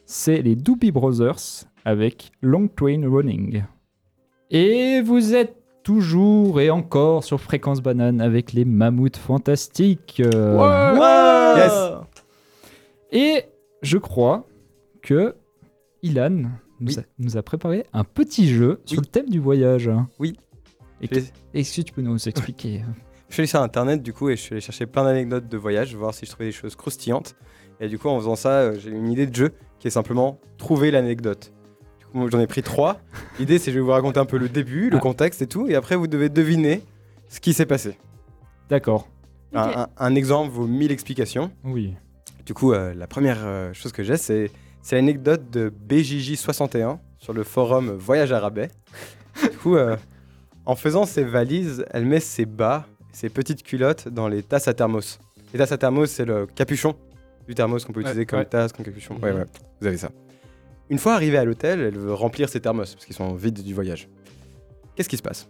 C'est les Doobie Brothers avec Long Train Running. Et vous êtes toujours et encore sur Fréquence Banane avec les mammouths fantastiques. Euh,
Yes.
Et je crois que Ilan nous,
Oui.
a, nous a préparé un petit jeu sur le thème du voyage.
Oui.
Et
vais-
est-ce que tu peux nous expliquer
Je suis allé sur internet du coup et je suis allé chercher plein d'anecdotes de voyage, voir si je trouvais des choses croustillantes. Et du coup, en faisant ça, euh, j'ai eu une idée de jeu qui est simplement trouver l'anecdote. Du coup, moi, j'en ai pris trois. L'idée, c'est que je vais vous raconter un peu le début, le
Ah.
contexte et tout, et après, vous devez deviner ce qui s'est passé.
D'accord.
Un-
Ok.
Un, un exemple vaut mille explications.
Oui.
Du coup, euh, la première euh, chose que j'ai, c'est c'est l'anecdote de BJJ61. sur le forum Voyage à rabais. Du coup, euh, en faisant ses valises, elle met ses bas, ses petites culottes dans les tasses à thermos. Les tasses à thermos, c'est le capuchon du thermos qu'on peut
Ouais,
utiliser comme
ouais.
tasse, comme capuchon. Ouais,
Mhm.
ouais, vous avez ça. Une fois arrivée à l'hôtel, elle veut remplir ses thermos parce qu'ils sont vides du voyage. Qu'est-ce qui se passe?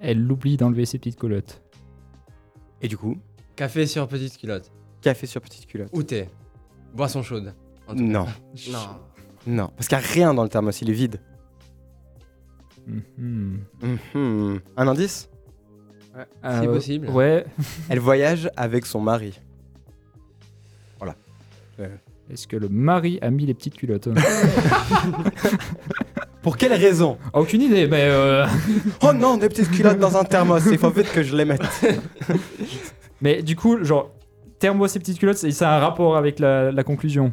Elle l'oublie d'enlever ses petites colottes.
Et du coup,
Café sur petite culotte.
café sur petite culotte.
Ou thé. Boisson chaude. en tout cas.
Non,
Non.
non, parce qu'il n'y a rien dans le thermos, il est vide.
Mhm.
Mhm. Un indice
Euh,
possible.
Ouais.
Elle voyage avec son mari.
Est-ce que le mari a mis les petites culottes
Pour quelle raison?
Aucune idée, mais euh,
Oh non, des petites culottes dans un thermos, il faut vite que je les mette.
mais du coup, genre thermos et petites culottes, c'est- ça a un rapport avec la, la conclusion?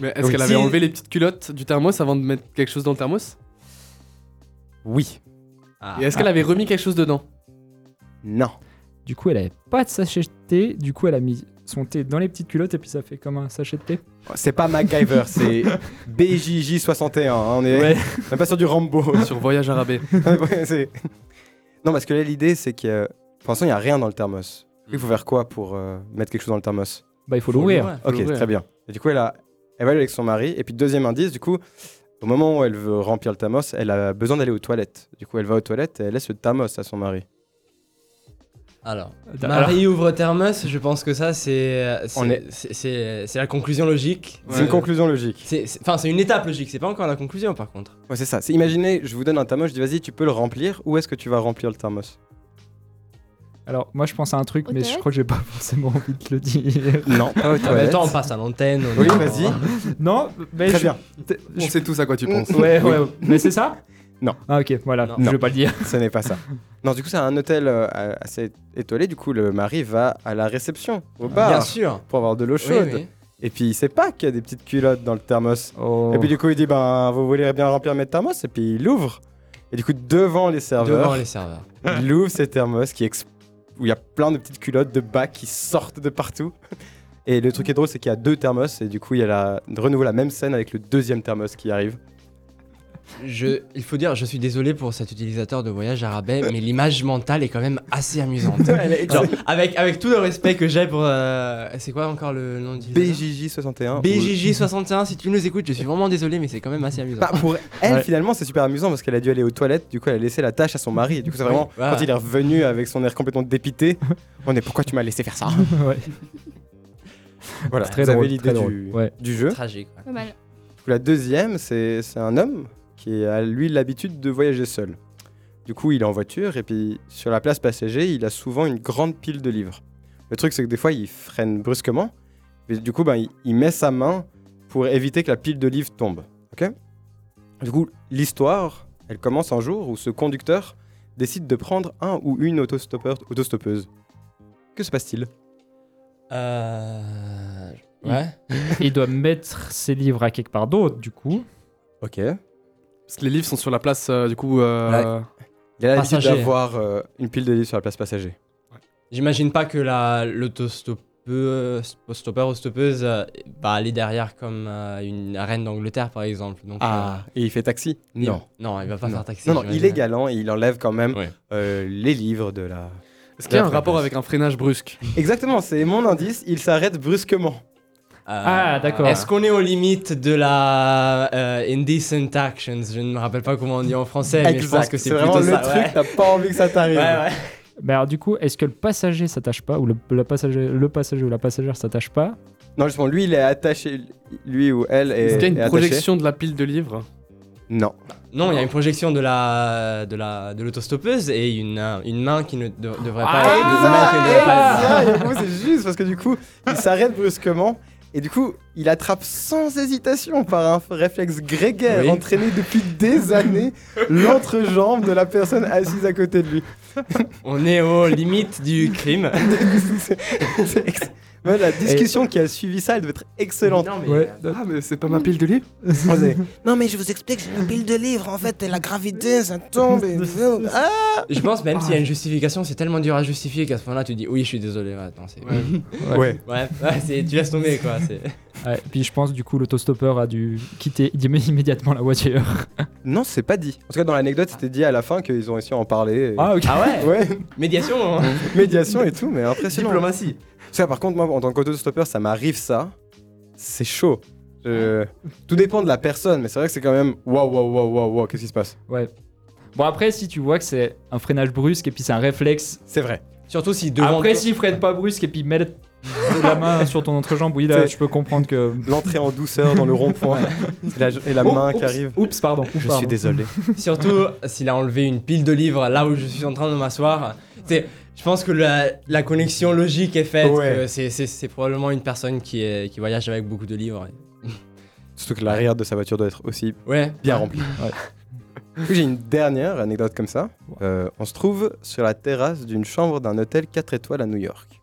Mais est-ce
Oui.
qu'elle avait
Si-
enlevé les petites culottes du thermos avant de mettre quelque chose dans le thermos?
Oui.
Ah.
Et est-ce qu'elle avait remis quelque chose dedans
Non.
Du coup, elle avait pas de sachet de thé. Du coup, elle a mis son thé dans les petites culottes et puis ça fait comme un sachet de thé.
C'est pas MacGyver, c'est BJJ61. hein, on est
Ouais.
on est pas sur du Rambo.
sur Voyage
Ouais, c'est- non, parce que là, l'idée, c'est que pour l'instant, il n'y a rien dans le thermos. Il faut faire quoi pour euh, mettre quelque chose dans le thermos?
Bah, il faut l'ouvrir.
Ok, très bien. Et du coup, elle, a, elle va aller avec son mari. Et puis, deuxième indice, du coup, au moment où elle veut remplir le thermos, elle a besoin d'aller aux toilettes. Du coup, elle va aux toilettes et elle laisse le thermos à son mari.
Alors,
Alors-
Marie ouvre thermos, je pense que ça, c'est c'est-
est-
c'est- c'est- c'est la conclusion logique.
C'est une conclusion logique.
Enfin, c'est une étape logique, c'est pas encore la conclusion par contre.
Ouais, c'est ça. C'est imaginez, je vous donne un thermos, je dis vas-y, tu peux le remplir. Où est-ce que tu vas remplir le thermos?
Alors, moi, je pense à un truc,
Aux
mais je crois que j'ai pas forcément envie de le dire.
Non, pas aux
Ah, mais
toilettes.
attends, on passe à l'antenne.
Oui, vas-y.
non, mais
Très
je-
bien.
On sait tous à quoi tu penses.
Ouais, ouais, ouais. mais c'est ça
Non.
Ah, ok, voilà.
Non.
Je vais pas le dire.
Ce n'est pas ça. Non, du coup, c'est un hôtel euh, assez étoilé. Du coup, le mari va à la réception, au bar,
Bien sûr.
pour avoir de l'eau chaude.
oui.
Et puis, il sait pas qu'il y a des petites culottes dans le thermos.
Oh.
Et puis, du coup, il dit ben, vous voulez bien remplir mes thermos? Et puis, il l'ouvre. Et du coup, devant les serveurs,
Devant les serveurs.
il ouvre ses thermos qui ex- où il y a plein de petites culottes de bas qui sortent de partout. Et le truc qui est drôle, c'est qu'il y a deux thermos. Et du coup, il y a la... de renouveau la même scène avec le deuxième thermos qui arrive.
Je, il faut dire, je suis désolé pour cet utilisateur de voyage à rabais, mais l'image mentale est quand même assez amusante. Genre, avec, avec tout le respect que j'ai pour. euh, c'est quoi encore le nom du
BJJ61.
BJJ61, si tu nous écoutes, je suis vraiment désolé, mais c'est quand même assez amusant.
Bah, pour elle,
Ouais.
finalement, c'est super amusant parce qu'elle a dû aller aux toilettes. Du coup, elle a laissé la tâche à son mari. Du coup, c'est vraiment
voilà.
quand il est revenu avec son air complètement dépité. On est pourquoi tu m'as laissé faire ça?
Ouais.
Voilà,
Très
vous
drôle,
avez l'idée
très
du.
Ouais.
du jeu.
Tragique.
Pas mal.
La deuxième, c'est c'est un homme qui a lui l'habitude de voyager seul. Du coup, il est en voiture et puis sur la place passager, il a souvent une grande pile de livres. Le truc, c'est que des fois, il freine brusquement. Et du coup, ben, il, il met sa main pour éviter que la pile de livres tombe. Ok? Du coup, l'histoire, elle commence un jour où ce conducteur décide de prendre un ou une autostoppeur, autostoppeuse. Que se passe-t-il?
Euh. Ouais.
Il doit mettre ses livres à quelque part d'autre, du coup.
Ok.
Parce que les livres sont sur la place, euh, du coup. euh,
Il a l'habitude
Passager.
d'avoir euh, une pile de livres sur la place passager.
J'imagine pas que la l'autostoppeuse, stoppeur ou stoppeuse euh, va aller derrière comme euh, une reine d'Angleterre par exemple. Donc,
Ah, et il fait taxi?
euh, il-
Non.
non, il va pas
Non.
faire taxi.
Non, non,
j'imagine.
il est galant et il enlève quand même
Ouais.
euh, les livres de la.
Est-ce qu'il y a un rapport
place.
avec un freinage brusque?
Exactement, c'est mon indice. Il s'arrête brusquement.
Euh,
Ah, d'accord.
Est-ce qu'on est aux limites de la euh, indecent actions? Je ne me rappelle pas comment on dit en français, mais je pense que c'est
vraiment
plutôt
le
ça.
truc.
ouais.
T'as pas envie que ça t'arrive.
Ouais, ouais.
Mais alors, du coup, est-ce que le passager s'attache pas Ou le, le passager, le passager ou la passagère s'attache pas?
Non, justement, lui, il est attaché. Lui ou elle est.
Est-ce qu'il y a une
attaché.
projection de la pile de livres?
Non.
Non, il y a une projection de la de la de l'autostoppeuse et une une main qui ne de- devrait
Ah,
pas. une main qui ne devrait pas-
Ah, et du coup, c'est juste parce que du coup, il s'arrête brusquement. Et du coup, il attrape sans hésitation par un réflexe grégaire
Oui.
entraîné depuis des années l'entrejambe de la personne assise à côté de lui.
On est aux limites du crime.
C'est- Ouais, la discussion qui a suivi ça, elle devait être excellente.
Non, mais,
Ouais.
euh,
Ah, mais c'est pas ma pile de livres
non mais je vous explique, j'ai une pile de livres, en fait, et la gravité, ça tombe. Et... Ah
Je pense même s'il y a une justification, c'est tellement dur à justifier qu'à ce moment-là tu dis oui, je suis désolé. Ouais, attends, c'est.
Ouais.
ouais.
Ouais, ouais, c'est tu laisses tomber quoi. C'est.
Ouais, puis je pense du coup l'autostoppeur a dû quitter immédiatement la voiture.
Non, c'est pas dit. En tout cas, dans l'anecdote, c'était dit à la fin qu'ils ont réussi à en parler. et-
Ah ok.
Ah ouais
Ouais,
Médiation, hein.
médiation et tout, mais impressionnant.
diplomatie.
Ça, par contre, moi, en tant qu'autostoppeur, ça m'arrive ça. C'est chaud. Je- Tout dépend de la personne, mais c'est vrai que c'est quand même waouh, waouh, waouh, waouh, waouh, qu'est-ce qui se passe?
Ouais. Bon après si tu vois que c'est un freinage brusque et puis c'est un réflexe.
C'est vrai.
Surtout si devant
Après s'il freine pas brusque et puis met la main sur ton entrejambe, oui là je peux comprendre que.
L'entrée en douceur dans le rond-point et la, et la
Oh,
main
oups,
qui arrive.
Oups pardon.
Je
pardon.
suis désolé.
Surtout s'il a enlevé une pile de livres là où je suis en train de m'asseoir. C'est- Je pense que la, la connexion logique est faite.
Ouais.
C'est probablement une personne qui, est, qui voyage avec beaucoup de livres.
Surtout que l'arrière de sa voiture doit être aussi
Ouais.
bien rempli. J'ai une dernière anecdote comme ça. Euh, on se trouve sur la terrasse d'une chambre d'un hôtel 4 étoiles à New York.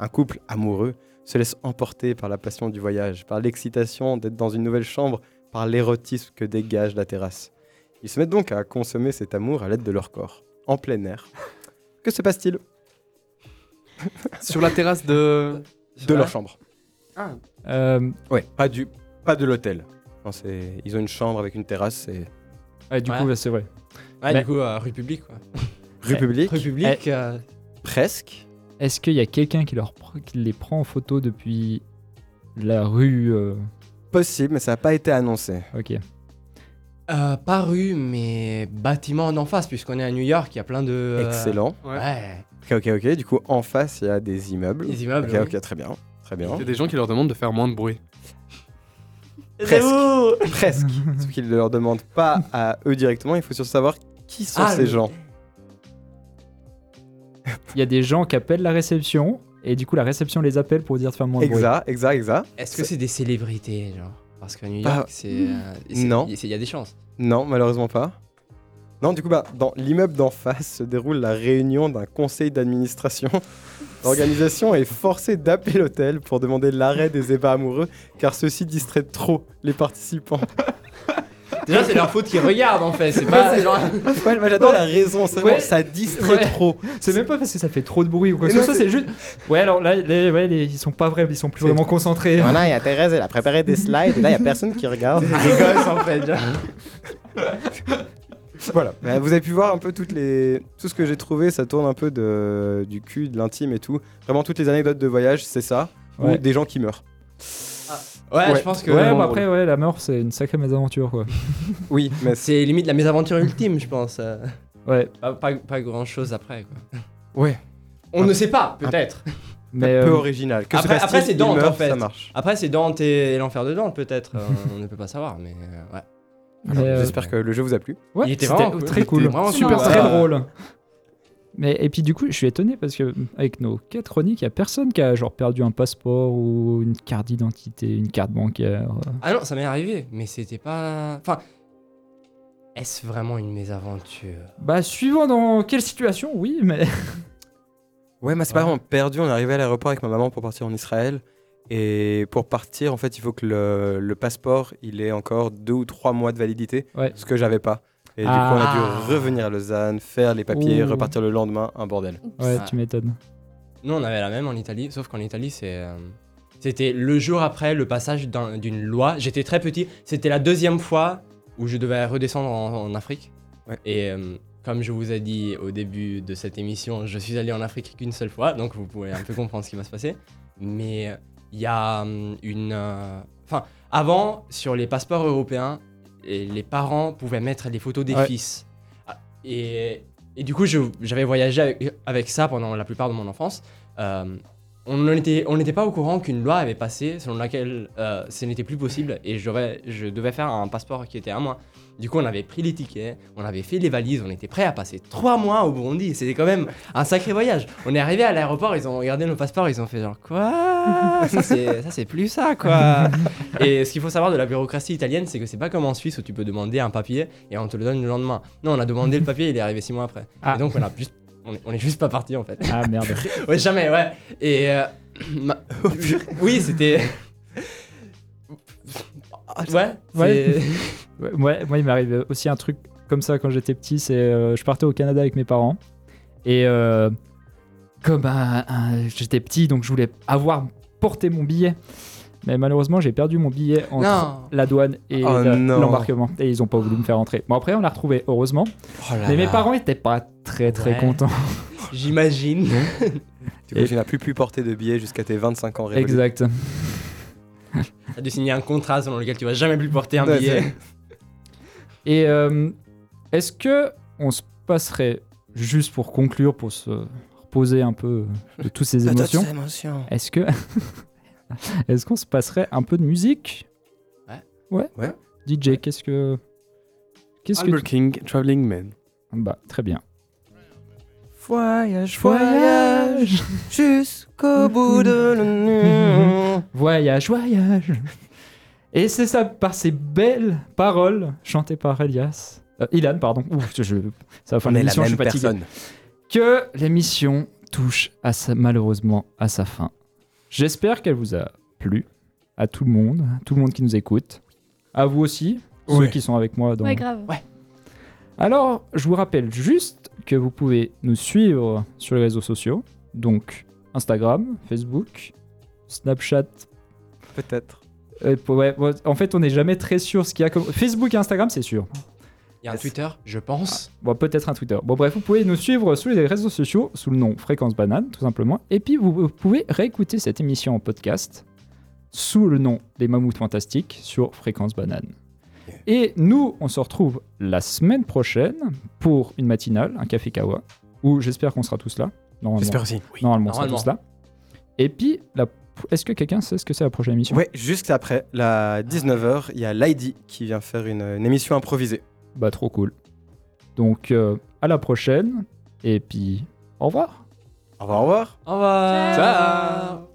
Un couple amoureux se laisse emporter par la passion du voyage, par l'excitation d'être dans une nouvelle chambre, par l'érotisme que dégage la terrasse. Ils se mettent donc à consommer cet amour à l'aide de leur corps, en plein air. Que se passe-t-il?
Sur la terrasse de.
de leur chambre
Ah,
Euh,
Ouais, pas du, pas de l'hôtel. Non, c'est- Ils ont une chambre avec une terrasse, c'est
ouais, du
Ouais.
coup ouais, c'est vrai.
Ouais,
Mais-
du coup, euh, rue publique quoi.
rue publique,
Rue publique. euh,
presque.
Est-ce qu'il y a quelqu'un qui, leur pr- qui les prend en photo depuis la rue euh,
Possible, mais ça n'a pas été annoncé.
Ok.
euh, pas rue, mais bâtiment d'en face, puisqu'on est à New York, il y a plein de. euh,
Excellent.
ouais.
Ouais.
Ok, ok, ok. Du coup, en face, il y a des immeubles.
Les immeubles.
Ok,
oui.
ok, très bien. Très bien.
Il y a des gens qui leur demandent de faire moins de bruit.
Presque. Presque. Sauf qu'ils ne leur demandent pas à eux directement, il faut surtout savoir qui sont
Ah,
ces gens.
Il y a des gens qui appellent la réception et du coup la réception les appelle pour dire de faire moins de bruit.
Exact, exact, exact.
Est-ce que c'est des célébrités, genre? Parce qu'à New York, c'est. euh, c'est-
Non.
Il y a des chances.
Non, malheureusement pas. Non, du coup, bah, dans l'immeuble d'en face se déroule la réunion d'un conseil d'administration. L'organisation est forcée d'appeler l'hôtel pour demander l'arrêt des ébats amoureux, car ceux-ci distraient trop les participants.
Déjà, c'est leur faute qu'ils regardent en fait. C'est pas genre.
Ouais, moi j'adore la raison, c'est vraiment
Ouais.
ça distrait
Ouais.
trop.
C'est même pas parce que ça fait trop de bruit ou quoi que ce c'est juste. Ouais, alors là, les- ouais, les- ils sont pas vrais, ils sont plus vraiment concentrés.
Voilà, il y a Thérèse, elle a préparé des slides, et là, il y a personne qui regarde.
Des gosses en fait. genre.
Voilà, Bah, vous avez pu voir un peu toutes les... tout ce que j'ai trouvé, ça tourne un peu de... du cul, de l'intime et tout. Vraiment, toutes les anecdotes de voyage, c'est ça.
Ouais.
Ou des gens qui meurent.
Ouais,
Ouais.
je pense que.
Ouais,
bon,
bah après, ouais, la mort, c'est une sacrée mésaventure, quoi.
Oui, mais c'est...
C'est limite la mésaventure ultime, je pense. euh.
Ouais,
Pas, pas, pas grand chose après quoi.
Ouais.
On ne sait pas, peut-être.
mais.
peu
euh,
original. Que
après- c'est Dante,
meurt,
en fait.
Ça marche.
Après, c'est Dante et, l'enfer de Dante, peut-être. euh, on ne peut pas savoir, mais euh, ouais.
Euh,
J'espère que le jeu vous a plu.
ouais,
Il était vraiment
très cool.
était vraiment
Super,
cool.
très drôle. Mais et puis du coup, je suis étonné parce que avec nos quatre chroniques, il y a personne qui a genre perdu un passeport ou une carte d'identité, une carte bancaire.
Ah non, ça m'est arrivé, mais c'était pas. Enfin. Est-ce vraiment une mésaventure?
Bah, suivant dans quelle situation, oui, mais.
Ouais, mais c'est pas vraiment perdu. On est arrivé à l'aéroport avec ma maman pour partir en Israël. Et pour partir, en fait, il faut que le, le passeport, il ait encore deux ou trois mois de validité.
Ouais.
Ce que j'avais pas. Et du
Ah.
coup, on a dû revenir à Lausanne, faire les papiers,
Ouh.
repartir le lendemain. Un bordel.
Ouais,
Ah.
tu m'étonnes.
Nous, on avait la même en Italie, sauf qu'en Italie, c'est. euh, C'était le jour après le passage d'un- d'une loi. J'étais très petit. C'était la deuxième fois où je devais redescendre en, en Afrique.
Ouais.
Et euh, comme je vous ai dit au début de cette émission, je suis allé en Afrique qu'une seule fois, donc vous pouvez un peu comprendre ce qui va se passer. Mais euh, il y a hum, une. euh, Enfin, avant, sur les passeports européens, les parents pouvaient mettre les photos des
Ouais.
fils. Ah, Et, et du coup, j'avais voyagé avec, avec ça pendant la plupart de mon enfance. Euh, on n'était on pas au courant qu'une loi avait passé selon laquelle euh, ce n'était plus possible et je devais faire un passeport qui était à moi. Du coup, on avait pris les tickets, on avait fait les valises, on était prêt à passer trois mois au Burundi. C'était quand même un sacré voyage. On est arrivé à l'aéroport, ils ont regardé nos passeports, ils ont fait genre quoi? Ça c'est ça c'est plus ça quoi. et ce qu'il faut savoir de la bureaucratie italienne, c'est que c'est pas comme en Suisse où tu peux demander un papier et on te le donne le lendemain. Non, on a demandé le papier, il est arrivé six mois après.
Ah.
Et donc on a juste on est, on est juste pas parti en fait.
Ah merde.
Ouais, jamais, ouais. Et. euh, ma- je- Oui, c'était. Ouais,
Ouais. Ouais, moi, il m'arrive aussi un truc comme ça quand j'étais petit. C'est, euh, je partais au Canada avec mes parents et euh, comme j'étais petit, donc je voulais avoir porté mon billet. Mais malheureusement, j'ai perdu mon billet entre
Non.
la douane et
Oh
l'embarquement. Et ils ont pas voulu me faire entrer. Bon, après, on l'a retrouvé, heureusement.
Oh là
Mais mes parents étaient pas très très
Ouais.
contents.
J'imagine.
Du coup,
Et-
tu n'as plus pu porter de billets jusqu'à tes 25 ans révolus.
exact.
T'as dû signer un contrat selon lequel tu vas jamais plus porter un
Ouais,
billet.
Et euh, est-ce que on se passerait, juste pour conclure, pour se reposer un peu de toutes ces émotions,
émotions.
est-ce que est-ce qu'on se passerait un peu de musique?
Ouais.
Ouais.
Ouais.
DJ, qu'est-ce que qu'est-ce que tu-
King, Traveling Man.
Bah très bien.
Voyage, voyage, jusqu'au bout de la nuit.
Voyage, voyage. Et c'est ça, par ces belles paroles chantées par Elias, euh, Ilan, pardon. Ouf, je, ça va faire l'émission, je suis fatigué.
personne.
que l'émission touche à sa- malheureusement à sa fin. J'espère qu'elle vous a plu, à tout le monde, tout le monde qui nous écoute, à vous aussi, ceux
Ouais.
qui sont avec moi dans.
Ouais, grave.
Alors, je vous rappelle juste que vous pouvez nous suivre sur les réseaux sociaux, donc Instagram, Facebook, Snapchat.
Peut-être.
euh, ouais, ouais, en fait, on n'est jamais très sûr ce qu'il y a comme Facebook et Instagram, c'est sûr.
Il y a un Twitter, je pense.
Bon, peut-être un Twitter. Bon, bref, vous pouvez nous suivre sur les réseaux sociaux sous le nom Fréquence Banane, tout simplement. Et puis, vous, vous pouvez réécouter cette émission en podcast sous le nom Les Mammouths Fantastiques sur Fréquence Banane. Et nous, on se retrouve la semaine prochaine pour une matinale, un café kawa, où j'espère qu'on sera tous là.
J'espère aussi.
normalement, on sera tous là. Et puis, la... est-ce que quelqu'un sait ce que c'est la prochaine émission?
Ouais, juste après, la 19h, il y a Lady qui vient faire une, une émission improvisée.
Bah, trop cool. Donc, euh, à la prochaine. Et puis, au revoir.
Au revoir, au revoir.
Au revoir.
Ciao.
Ciao.